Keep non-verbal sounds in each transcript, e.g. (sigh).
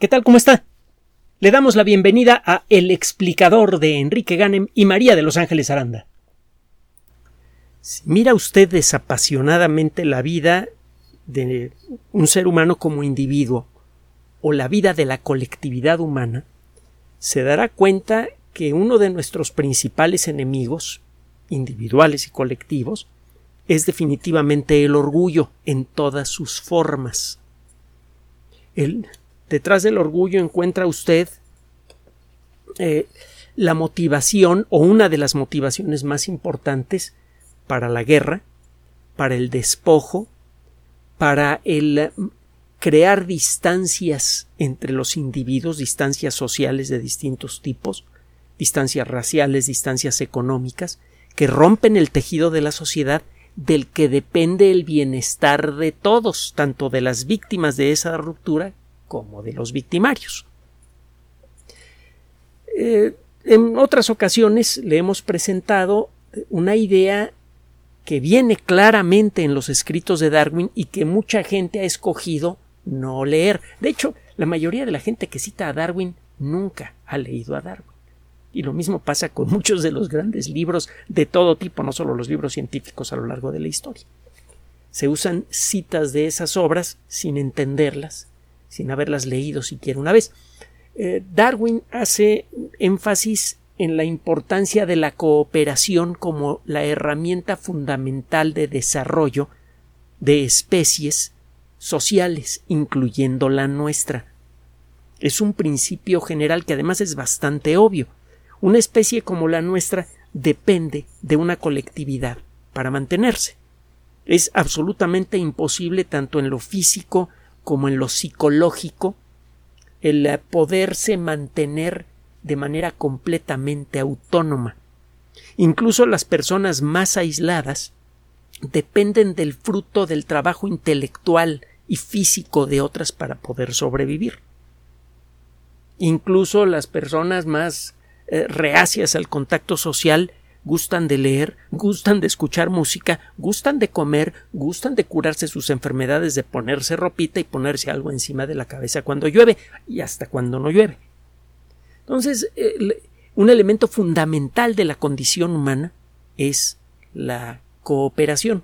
¿Qué tal? ¿Cómo está? Le damos la bienvenida a El explicador de Enrique Ganem y María de Los Ángeles Aranda. Si mira usted desapasionadamente la vida de un ser humano como individuo o la vida de la colectividad humana, se dará cuenta que uno de nuestros principales enemigos, individuales y colectivos, es definitivamente el orgullo en todas sus formas. El, detrás del orgullo encuentra usted eh, la motivación o una de las motivaciones más importantes para la guerra, para el despojo, para el crear distancias entre los individuos, distancias sociales de distintos tipos, distancias raciales, distancias económicas, que rompen el tejido de la sociedad del que depende el bienestar de todos, tanto de las víctimas de esa ruptura como de los victimarios. Eh, en otras ocasiones le hemos presentado una idea que viene claramente en los escritos de Darwin y que mucha gente ha escogido no leer. De hecho, la mayoría de la gente que cita a Darwin nunca ha leído a Darwin. Y lo mismo pasa con muchos de los grandes libros de todo tipo, no solo los libros científicos a lo largo de la historia. Se usan citas de esas obras sin entenderlas, sin haberlas leído siquiera una vez. Eh, Darwin hace énfasis en la importancia de la cooperación como la herramienta fundamental de desarrollo de especies sociales, incluyendo la nuestra. Es un principio general que además es bastante obvio. Una especie como la nuestra depende de una colectividad para mantenerse. Es absolutamente imposible tanto en lo físico como en lo psicológico el poderse mantener de manera completamente autónoma. Incluso las personas más aisladas dependen del fruto del trabajo intelectual y físico de otras para poder sobrevivir. Incluso las personas más eh, reacias al contacto social gustan de leer, gustan de escuchar música, gustan de comer, gustan de curarse sus enfermedades, de ponerse ropita y ponerse algo encima de la cabeza cuando llueve y hasta cuando no llueve. Entonces, un elemento fundamental de la condición humana es la cooperación.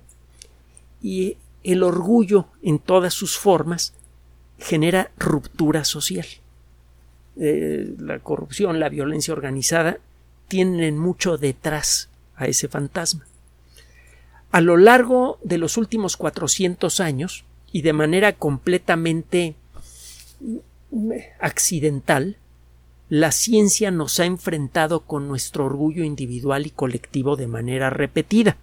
Y el orgullo en todas sus formas genera ruptura social. Eh, la corrupción, la violencia organizada tienen mucho detrás a ese fantasma. A lo largo de los últimos 400 años, y de manera completamente accidental, la ciencia nos ha enfrentado con nuestro orgullo individual y colectivo de manera repetida.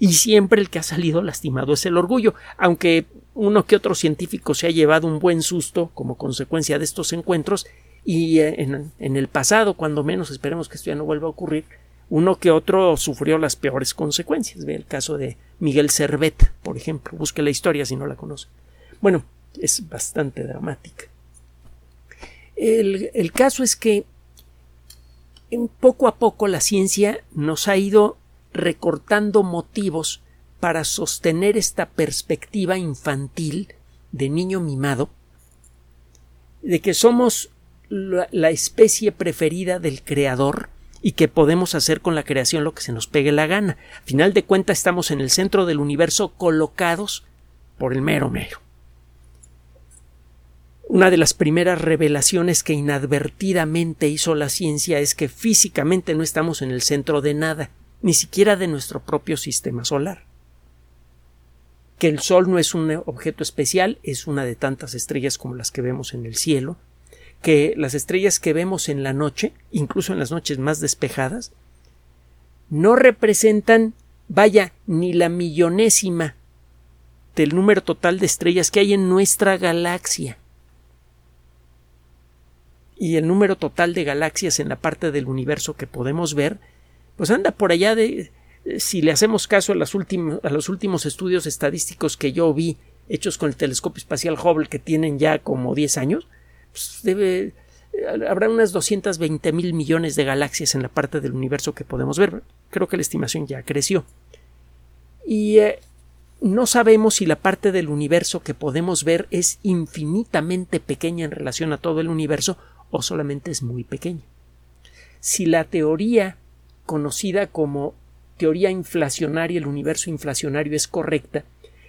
Y siempre el que ha salido lastimado es el orgullo, aunque uno que otro científico se ha llevado un buen susto como consecuencia de estos encuentros, y en, el pasado, cuando menos esperemos que esto ya no vuelva a ocurrir, uno que otro sufrió las peores consecuencias. Ve el caso de Miguel Servet, por ejemplo. Busque la historia si no la conoce. Bueno, es bastante dramática. El, el caso es que poco a poco la ciencia nos ha ido recortando motivos para sostener esta perspectiva infantil de niño mimado de que somos la, especie preferida del creador y que podemos hacer con la creación lo que se nos pegue la gana. A final de cuentas estamos en el centro del universo colocados por el mero mero. Una de las primeras revelaciones que inadvertidamente hizo la ciencia es que físicamente no estamos en el centro de nada, ni siquiera de nuestro propio sistema solar. Que el Sol no es un objeto especial, es una de tantas estrellas como las que vemos en el cielo, que las estrellas que vemos en la noche, incluso en las noches más despejadas, no representan, vaya, ni la millonésima del número total de estrellas que hay en nuestra galaxia. Y el número total de galaxias en la parte del universo que podemos ver, pues anda por allá de, si le hacemos caso a, a los últimos estudios estadísticos que yo vi, hechos con el telescopio espacial Hubble, que tienen ya como 10 años, pues, debe, habrá unas 220 mil millones de galaxias en la parte del universo que podemos ver. Creo que la estimación ya creció. Y eh, no sabemos si la parte del universo que podemos ver es infinitamente pequeña en relación a todo el universo o solamente es muy pequeña. Si la teoría conocida como teoría inflacionaria, el universo inflacionario es correcta,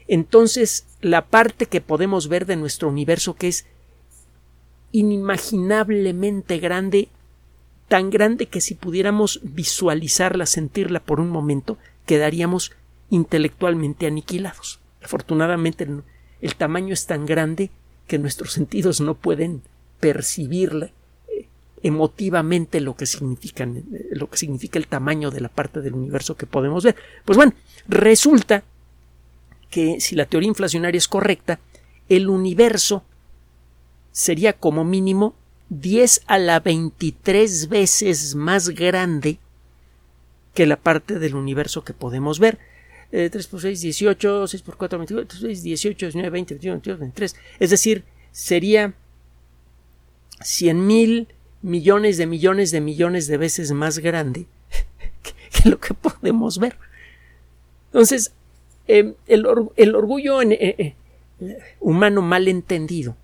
entonces la parte que podemos ver de nuestro universo que es inimaginablemente grande, tan grande que si pudiéramos visualizarla, sentirla por un momento, quedaríamos intelectualmente aniquilados. Afortunadamente el tamaño es tan grande que nuestros sentidos no pueden percibirla eh, emotivamente lo que significa lo que significa el tamaño de la parte del universo que podemos ver. Pues bueno, resulta que si la teoría inflacionaria es correcta, el universo sería como mínimo 10 a la 23 veces más grande que la parte del universo que podemos ver. 3 por 6, 18, 6 por 4, 24, 6, 18, 19, 20, 21, 22, 23. Es decir, sería 100 mil millones de millones de millones de veces más grande (laughs) que lo que podemos ver. Entonces, eh, el, el, orgullo en, eh, eh, humano mal entendido,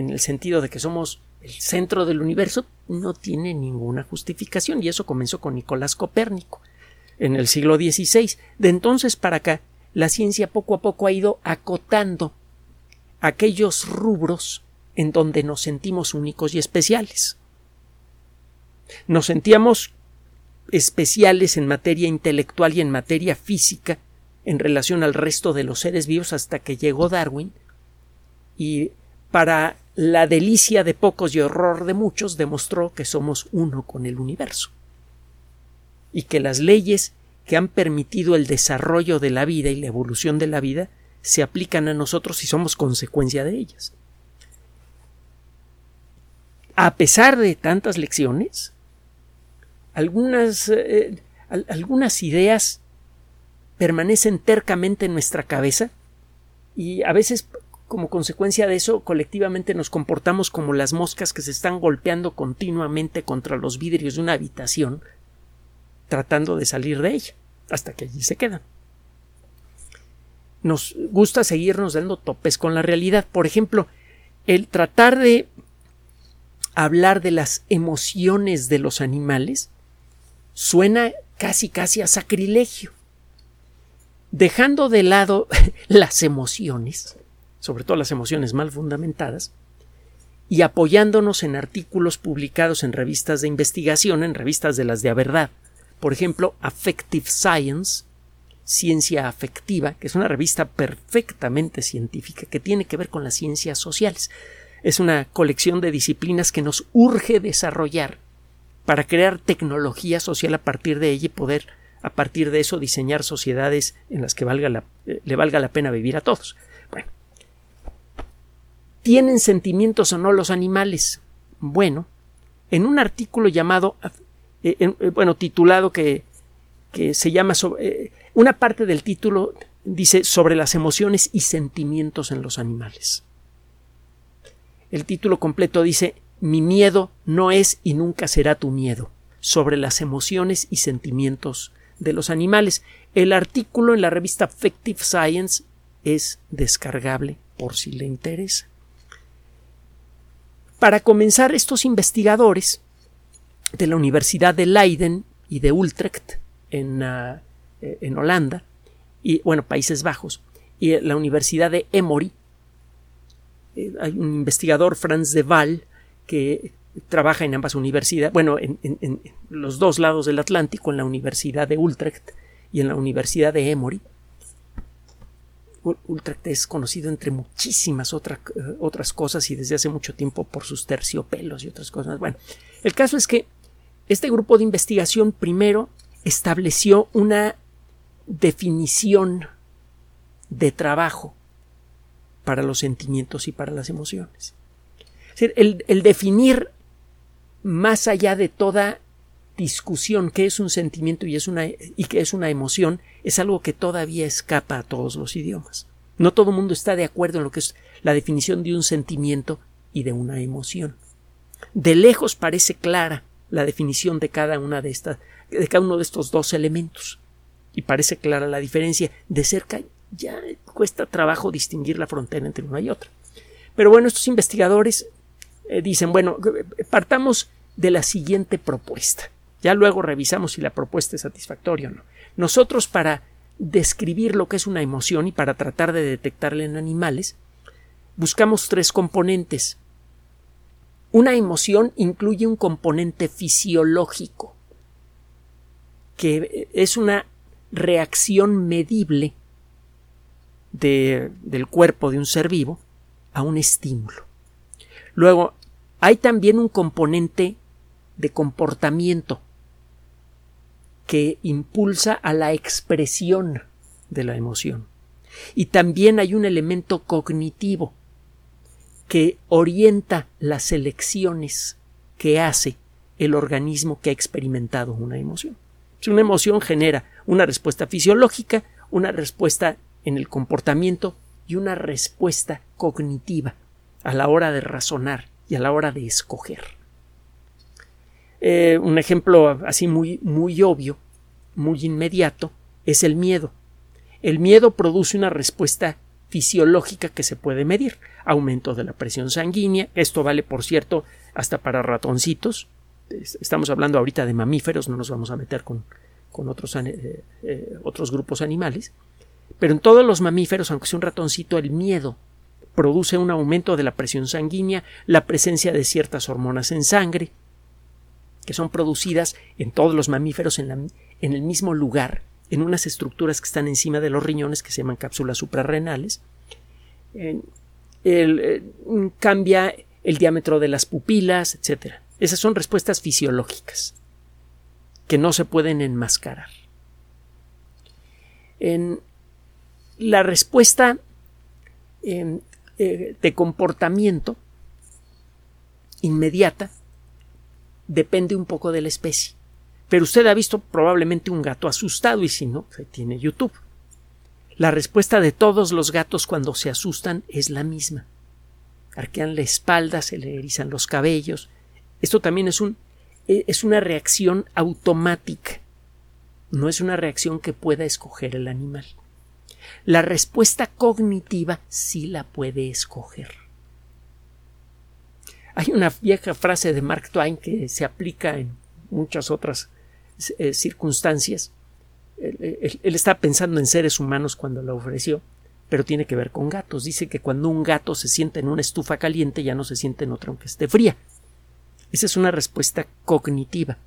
en el sentido de que somos el centro del universo, no tiene ninguna justificación, y eso comenzó con Nicolás Copérnico en el siglo XVI. De entonces para acá, la ciencia poco a poco ha ido acotando aquellos rubros en donde nos sentimos únicos y especiales. Nos sentíamos especiales en materia intelectual y en materia física en relación al resto de los seres vivos hasta que llegó Darwin y para la delicia de pocos y horror de muchos demostró que somos uno con el universo y que las leyes que han permitido el desarrollo de la vida y la evolución de la vida se aplican a nosotros y somos consecuencia de ellas. A pesar de tantas lecciones, algunas, eh, algunas ideas permanecen tercamente en nuestra cabeza y a veces como consecuencia de eso colectivamente nos comportamos como las moscas que se están golpeando continuamente contra los vidrios de una habitación tratando de salir de ella, hasta que allí se quedan. Nos gusta seguirnos dando topes con la realidad. Por ejemplo, el tratar de hablar de las emociones de los animales suena casi casi a sacrilegio. Dejando de lado (laughs) las emociones, sobre todo las emociones mal fundamentadas, y apoyándonos en artículos publicados en revistas de investigación, en revistas de las de a verdad, por ejemplo, Affective Science, Ciencia Afectiva, que es una revista perfectamente científica que tiene que ver con las ciencias sociales. Es una colección de disciplinas que nos urge desarrollar para crear tecnología social a partir de ella y poder a partir de eso diseñar sociedades en las que valga eh, le valga la pena vivir a todos. Bueno, ¿tienen sentimientos o no los animales? Bueno, en un artículo llamado eh, eh, bueno, titulado que, se llama sobre, eh, una parte del título dice sobre las emociones y sentimientos en los animales. El título completo dice Mi miedo no es y nunca será tu miedo, sobre las emociones y sentimientos de los animales. El artículo en la revista Affective Science es descargable por si le interesa. Para comenzar, estos investigadores de la Universidad de Leiden y de Utrecht en, ah, eh, en Holanda y bueno Países Bajos y la Universidad de Emory eh, hay un investigador Franz de Waal que trabaja en ambas universidades bueno en, en, los dos lados del Atlántico en la Universidad de Utrecht y en la Universidad de Emory Utrecht es conocido entre muchísimas eh, otras cosas y desde hace mucho tiempo por sus terciopelos y otras cosas. Bueno, el caso es que este grupo de investigación primero estableció una definición de trabajo para los sentimientos y para las emociones. el, el definir más allá de toda discusión qué es un sentimiento y, es una, y qué es una emoción es algo que todavía escapa a todos los idiomas. No todo el mundo está de acuerdo en lo que es la definición de un sentimiento y de una emoción. De lejos parece clara la definición de cada una de estas, de cada uno de estos dos elementos. Y parece clara la diferencia. De cerca ya cuesta trabajo distinguir la frontera entre una y otra. Pero bueno, estos investigadores eh, dicen, bueno, partamos de la siguiente propuesta. Ya luego revisamos si la propuesta es satisfactoria o no. Nosotros para describir lo que es una emoción y para tratar de detectarla en animales, buscamos tres componentes. Una emoción incluye un componente fisiológico, que es una reacción medible del cuerpo de un ser vivo a un estímulo. Luego, hay también un componente de comportamiento que impulsa a la expresión de la emoción. Y también hay un elemento cognitivo que orienta las elecciones que hace el organismo que ha experimentado una emoción. Si una emoción genera una respuesta fisiológica, una respuesta en el comportamiento y una respuesta cognitiva a la hora de razonar y a la hora de escoger. Eh, un ejemplo así muy, muy obvio, muy inmediato, es el miedo. El miedo produce una respuesta fisiológica que se puede medir. Aumento de la presión sanguínea. Esto vale, por cierto, hasta para ratoncitos. Estamos hablando ahorita de mamíferos, no nos vamos a meter con, otros, eh, eh, otros grupos animales. Pero en todos los mamíferos, aunque sea un ratoncito, el miedo produce un aumento de la presión sanguínea, la presencia de ciertas hormonas en sangre, que son producidas en todos los mamíferos en, el mismo lugar, en unas estructuras que están encima de los riñones que se llaman cápsulas suprarrenales. Eh, cambia el diámetro de las pupilas, etc. Esas son respuestas fisiológicas que no se pueden enmascarar. En la respuesta eh, de comportamiento inmediata depende un poco de la especie. Pero usted ha visto probablemente un gato asustado y si no, pues tiene YouTube. La respuesta de todos los gatos cuando se asustan es la misma. Arquean la espalda, se le erizan los cabellos. Esto también es, un, e, es una reacción automática. No es una reacción que pueda escoger el animal. La respuesta cognitiva sí la puede escoger. Hay una vieja frase de Mark Twain que se aplica en muchas otras eh, circunstancias. Él, está pensando en seres humanos cuando lo ofreció, pero tiene que ver con gatos. Dice que cuando un gato se siente en una estufa caliente ya no se siente en otra aunque esté fría. Esa es una respuesta cognitiva.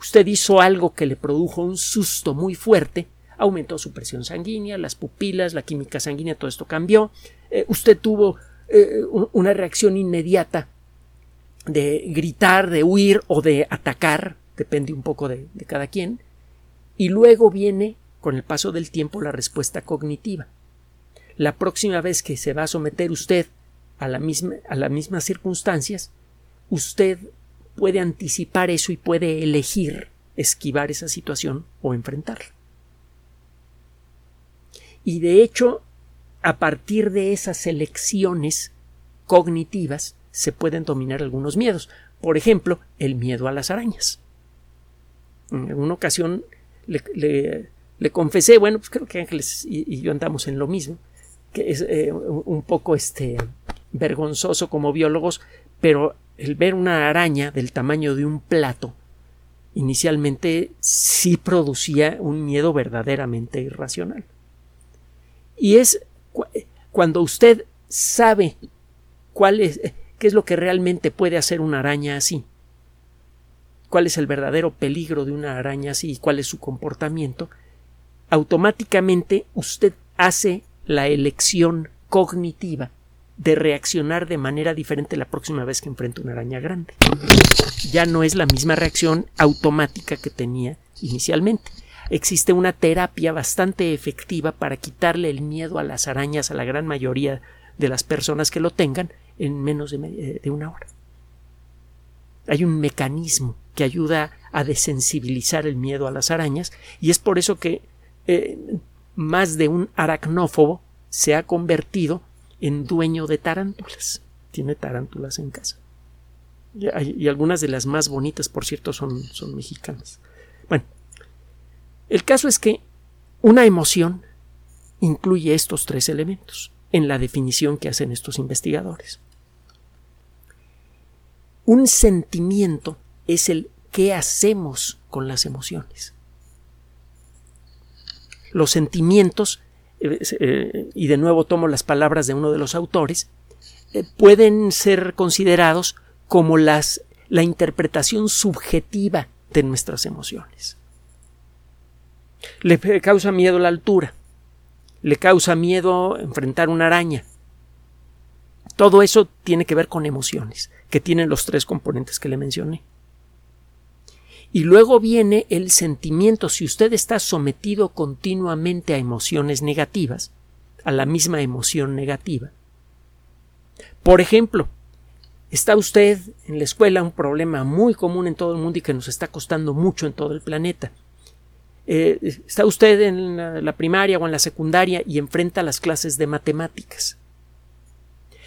Usted hizo algo que le produjo un susto muy fuerte, aumentó su presión sanguínea, las pupilas, la química sanguínea, todo esto cambió. Eh, usted tuvo eh, una reacción inmediata de gritar, de huir o de atacar, depende un poco de, cada quien, y luego viene, con el paso del tiempo, la respuesta cognitiva. La próxima vez que se va a someter usted a, la misma, a las mismas circunstancias, usted puede anticipar eso y puede elegir esquivar esa situación o enfrentarla. Y de hecho, a partir de esas elecciones cognitivas se pueden dominar algunos miedos. Por ejemplo, el miedo a las arañas. En una ocasión le, confesé, bueno, pues creo que Ángeles y, yo andamos en lo mismo, que es eh, un poco este vergonzoso como biólogos, pero el ver una araña del tamaño de un plato inicialmente sí producía un miedo verdaderamente irracional. Y es cuando usted sabe cuál es, qué es lo que realmente puede hacer una araña así, cuál es el verdadero peligro de una araña así y cuál es su comportamiento, automáticamente usted hace la elección cognitiva de reaccionar de manera diferente la próxima vez que enfrenta una araña grande. Ya no es la misma reacción automática que tenía inicialmente existe una terapia bastante efectiva para quitarle el miedo a las arañas a la gran mayoría de las personas que lo tengan en menos de, eh, una hora. Hay un mecanismo que ayuda a desensibilizar el miedo a las arañas y es por eso que eh, más de un aracnófobo se ha convertido en dueño de tarántulas. Tiene tarántulas en casa. Y, algunas de las más bonitas, por cierto, son, son mexicanas. El caso es que una emoción incluye estos tres elementos en la definición que hacen estos investigadores. Un sentimiento es el qué hacemos con las emociones. Los sentimientos, eh, eh, y de nuevo tomo las palabras de uno de los autores, eh, pueden ser considerados como las, la interpretación subjetiva de nuestras emociones. Le causa miedo la altura, le causa miedo enfrentar una araña. Todo eso tiene que ver con emociones, que tienen los tres componentes que le mencioné. Y luego viene el sentimiento. Si usted está sometido continuamente a emociones negativas, a la misma emoción negativa. Por ejemplo, está usted en la escuela, un problema muy común en todo el mundo y que nos está costando mucho en todo el planeta. Eh, está usted en la primaria o en la secundaria y enfrenta las clases de matemáticas.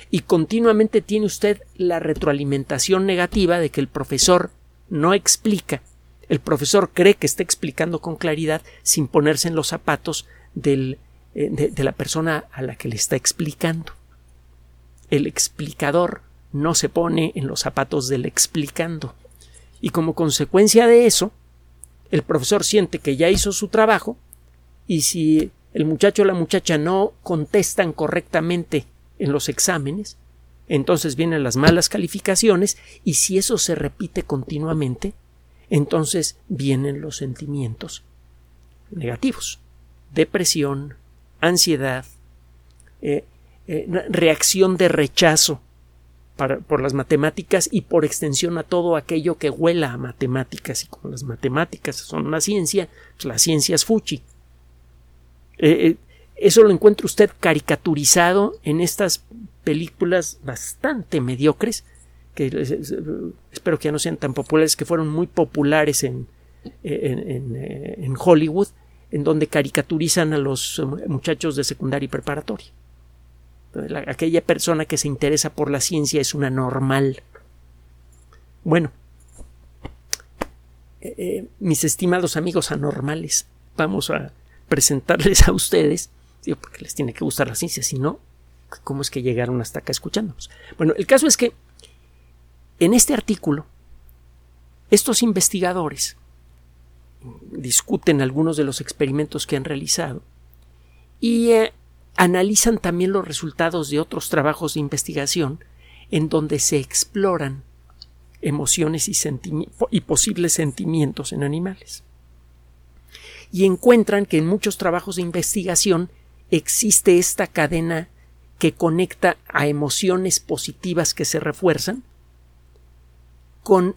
Y continuamente tiene usted la retroalimentación negativa de que el profesor no explica el profesor cree que está explicando con claridad sin ponerse en los zapatos eh, de, la persona a la que le está explicando. El explicador no se pone en los zapatos del explicando. Y como consecuencia de eso, el profesor siente que ya hizo su trabajo y si el muchacho o la muchacha no contestan correctamente en los exámenes, entonces vienen las malas calificaciones y si eso se repite continuamente, entonces vienen los sentimientos negativos, depresión, ansiedad, eh, eh, reacción de rechazo por las matemáticas y por extensión a todo aquello que huela a matemáticas. Y como las matemáticas son una ciencia, pues la ciencia es fuchi. Eh, eso lo encuentra usted caricaturizado en estas películas bastante mediocres que espero que ya no sean tan populares, que fueron muy populares en, eh, en, Hollywood, en donde caricaturizan a los muchachos de secundaria y preparatoria. Aquella persona que se interesa por la ciencia es una normal. Bueno, eh, eh, mis estimados amigos anormales, vamos a presentarles a ustedes, porque les tiene que gustar la ciencia, si no, ¿cómo es que llegaron hasta acá escuchándonos? Bueno, el caso es que en este artículo, estos investigadores discuten algunos de los experimentos que han realizado y eh, analizan también los resultados de otros trabajos de investigación en donde se exploran emociones y, posibles sentimientos en animales. Y encuentran que en muchos trabajos de investigación existe esta cadena que conecta a emociones positivas que se refuerzan con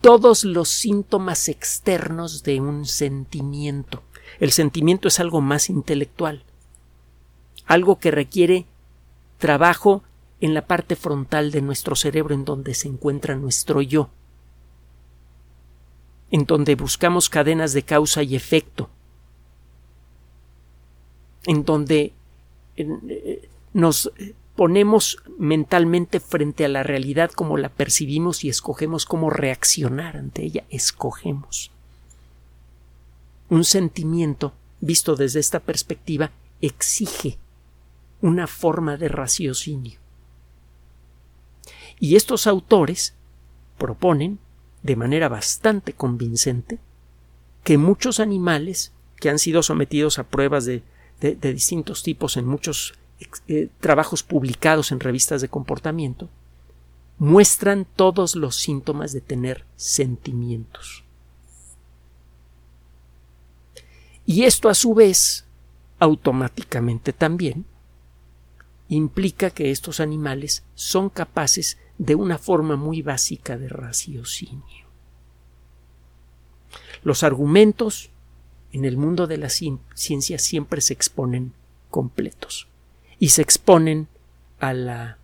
todos los síntomas externos de un sentimiento. El sentimiento es algo más intelectual, algo que requiere trabajo en la parte frontal de nuestro cerebro en donde se encuentra nuestro yo, en donde buscamos cadenas de causa y efecto, en donde eh, nos ponemos mentalmente frente a la realidad como la percibimos y escogemos cómo reaccionar ante ella. Escogemos. Un sentimiento, visto desde esta perspectiva, exige una forma de raciocinio. Y estos autores proponen, de manera bastante convincente, que muchos animales que han sido sometidos a pruebas de, de distintos tipos en muchos eh, trabajos publicados en revistas de comportamiento muestran todos los síntomas de tener sentimientos. Y esto a su vez automáticamente también implica que estos animales son capaces de una forma muy básica de raciocinio. Los argumentos en el mundo de la ciencia siempre se exponen completos y se exponen a la,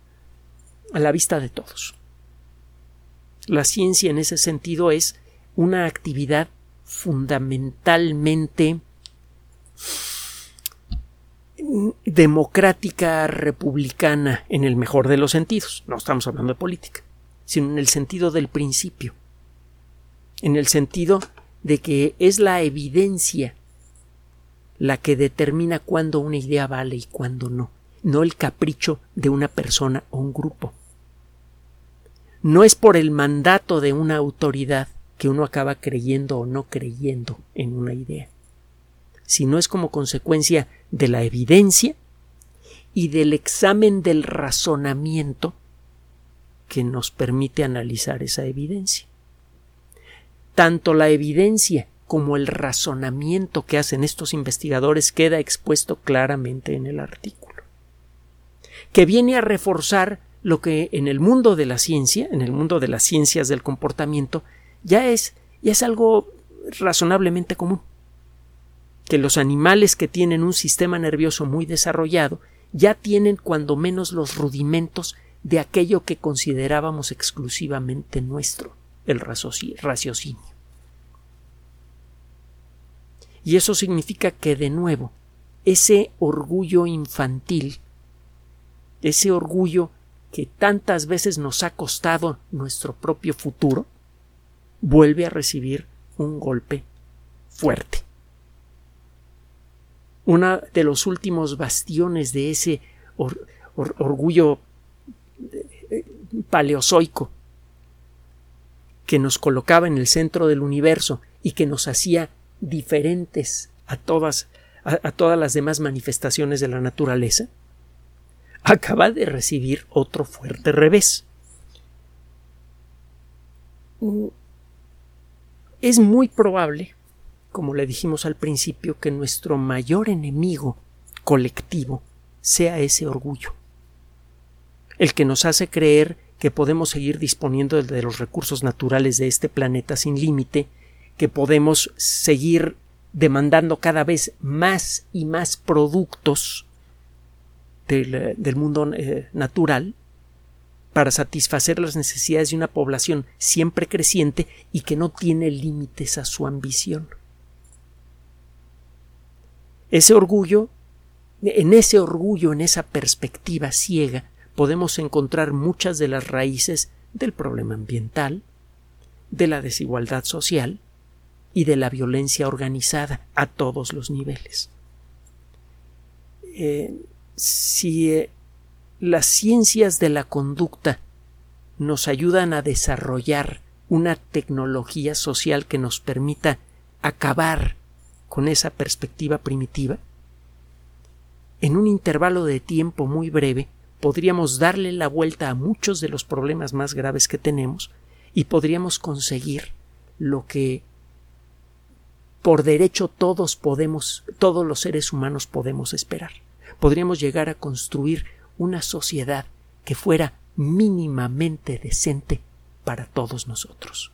a la vista de todos. La ciencia en ese sentido es una actividad fundamentalmente democrática republicana en el mejor de los sentidos. No estamos hablando de política, sino en el sentido del principio. En el sentido de que es la evidencia la que determina cuándo una idea vale y cuándo no, no el capricho de una persona o un grupo. No es por el mandato de una autoridad que uno acaba creyendo o no creyendo en una idea, sino es como consecuencia de la evidencia y del examen del razonamiento que nos permite analizar esa evidencia. Tanto la evidencia como el razonamiento que hacen estos investigadores queda expuesto claramente en el artículo, que viene a reforzar lo que en el mundo de la ciencia, en el mundo de las ciencias del comportamiento, ya es, ya es algo razonablemente común. Que los animales que tienen un sistema nervioso muy desarrollado ya tienen cuando menos los rudimentos de aquello que considerábamos exclusivamente nuestro, el raciocinio. Y eso significa que, de nuevo, ese orgullo infantil, ese orgullo que tantas veces nos ha costado nuestro propio futuro, vuelve a recibir un golpe fuerte. Uno de los últimos bastiones de ese orgullo eh, paleozoico que nos colocaba en el centro del universo y que nos hacía diferentes a todas, a, todas las demás manifestaciones de la naturaleza, acaba de recibir otro fuerte revés. Es muy probable, como le dijimos al principio, que nuestro mayor enemigo colectivo sea ese orgullo, el que nos hace creer que podemos seguir disponiendo de los recursos naturales de este planeta sin límite que podemos seguir demandando cada vez más y más productos del, eh, mundo eh, natural para satisfacer las necesidades de una población siempre creciente y que no tiene límites a su ambición. Ese orgullo, en ese orgullo, en esa perspectiva ciega, podemos encontrar muchas de las raíces del problema ambiental, de la desigualdad social, y de la violencia organizada a todos los niveles. Eh, si eh, las ciencias de la conducta nos ayudan a desarrollar una tecnología social que nos permita acabar con esa perspectiva primitiva, en un intervalo de tiempo muy breve podríamos darle la vuelta a muchos de los problemas más graves que tenemos y podríamos conseguir lo que por derecho todos podemos, todos los seres humanos podemos esperar. Podríamos llegar a construir una sociedad que fuera mínimamente decente para todos nosotros.